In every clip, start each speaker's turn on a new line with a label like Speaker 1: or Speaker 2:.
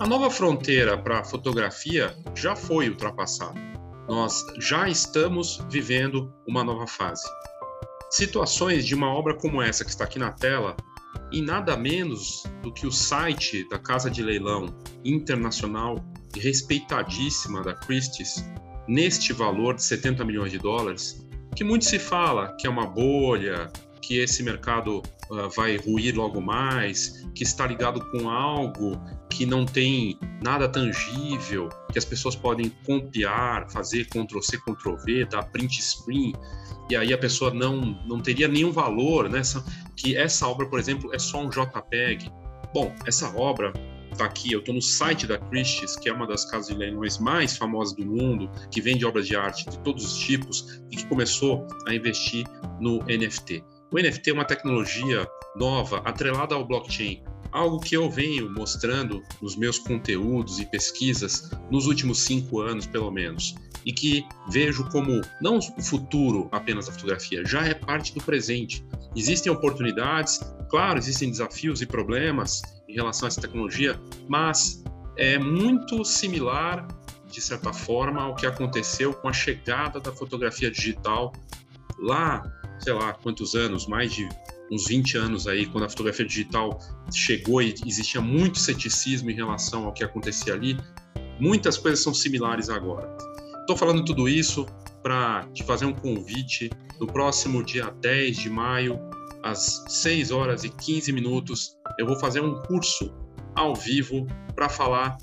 Speaker 1: A nova fronteira para a fotografia já foi ultrapassada. Nós já estamos vivendo uma nova fase. Situações de uma obra como essa que está aqui na tela, e nada menos do que o site da casa de leilão internacional e respeitadíssima da Christie's, neste valor de 70 milhões de dólares, que muito se fala que é uma bolha, que esse mercado vai ruir logo mais, que está ligado com algo que não tem nada tangível, que as pessoas podem copiar, fazer Ctrl-C, Ctrl-V, dar print screen, e aí a pessoa não, não teria nenhum valor, né? que essa obra, por exemplo, é só um JPEG. Bom, essa obra está aqui, eu estou no site da Christie's, que é uma das casas de leilões mais famosas do mundo, que vende obras de arte de todos os tipos e que começou a investir no NFT. O NFT é uma tecnologia nova atrelada ao blockchain, algo que eu venho mostrando nos meus conteúdos e pesquisas nos últimos cinco anos, pelo menos, e que vejo como não o futuro apenas da fotografia, já é parte do presente. Existem oportunidades, claro, existem desafios e problemas em relação a essa tecnologia, mas é muito similar, de certa forma, ao que aconteceu com a chegada da fotografia digital lá sei lá quantos anos, mais de uns 20 anos aí, quando a fotografia digital chegou e existia muito ceticismo em relação ao que acontecia ali, muitas coisas são similares agora. Estou falando tudo isso para te fazer um convite no próximo dia 10 de maio, às 6 horas e 15 minutos, eu vou fazer um curso ao vivo para falar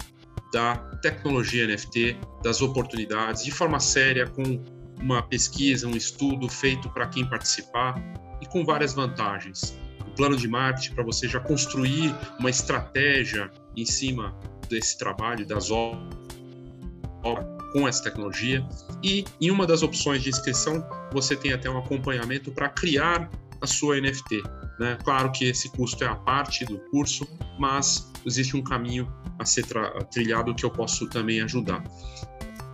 Speaker 1: da tecnologia NFT, das oportunidades, de forma séria, com uma pesquisa, um estudo feito para quem participar e com várias vantagens. O plano de marketing para você já construir uma estratégia em cima desse trabalho, das obras com essa tecnologia. E em uma das opções de inscrição, você tem até um acompanhamento para criar a sua NFT. Né? Claro que esse custo é a parte do curso, mas existe um caminho a ser trilhado que eu posso também ajudar.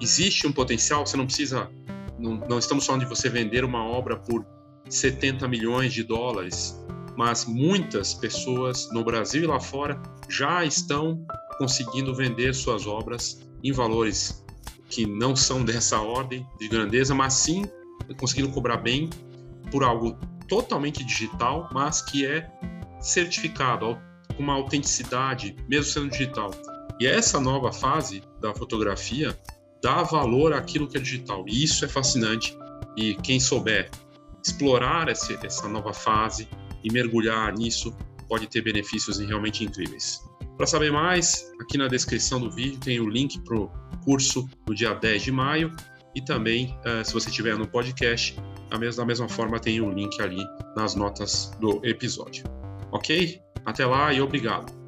Speaker 1: Existe um potencial, você não precisa não, não estamos falando de você vender uma obra por 70 milhões de dólares, mas muitas pessoas no Brasil e lá fora já estão conseguindo vender suas obras em valores que não são dessa ordem de grandeza, mas sim conseguindo cobrar bem por algo totalmente digital, mas que é certificado com uma autenticidade, mesmo sendo digital. E essa nova fase da fotografia dá valor àquilo que é digital. E isso é fascinante. E quem souber explorar esse, essa nova fase e mergulhar nisso pode ter benefícios realmente incríveis. Para saber mais, aqui na descrição do vídeo tem o link para o curso do dia 10 de maio e também, uh, se você estiver no podcast, da mesma forma tem o link ali nas notas do episódio. Ok? Até lá e obrigado.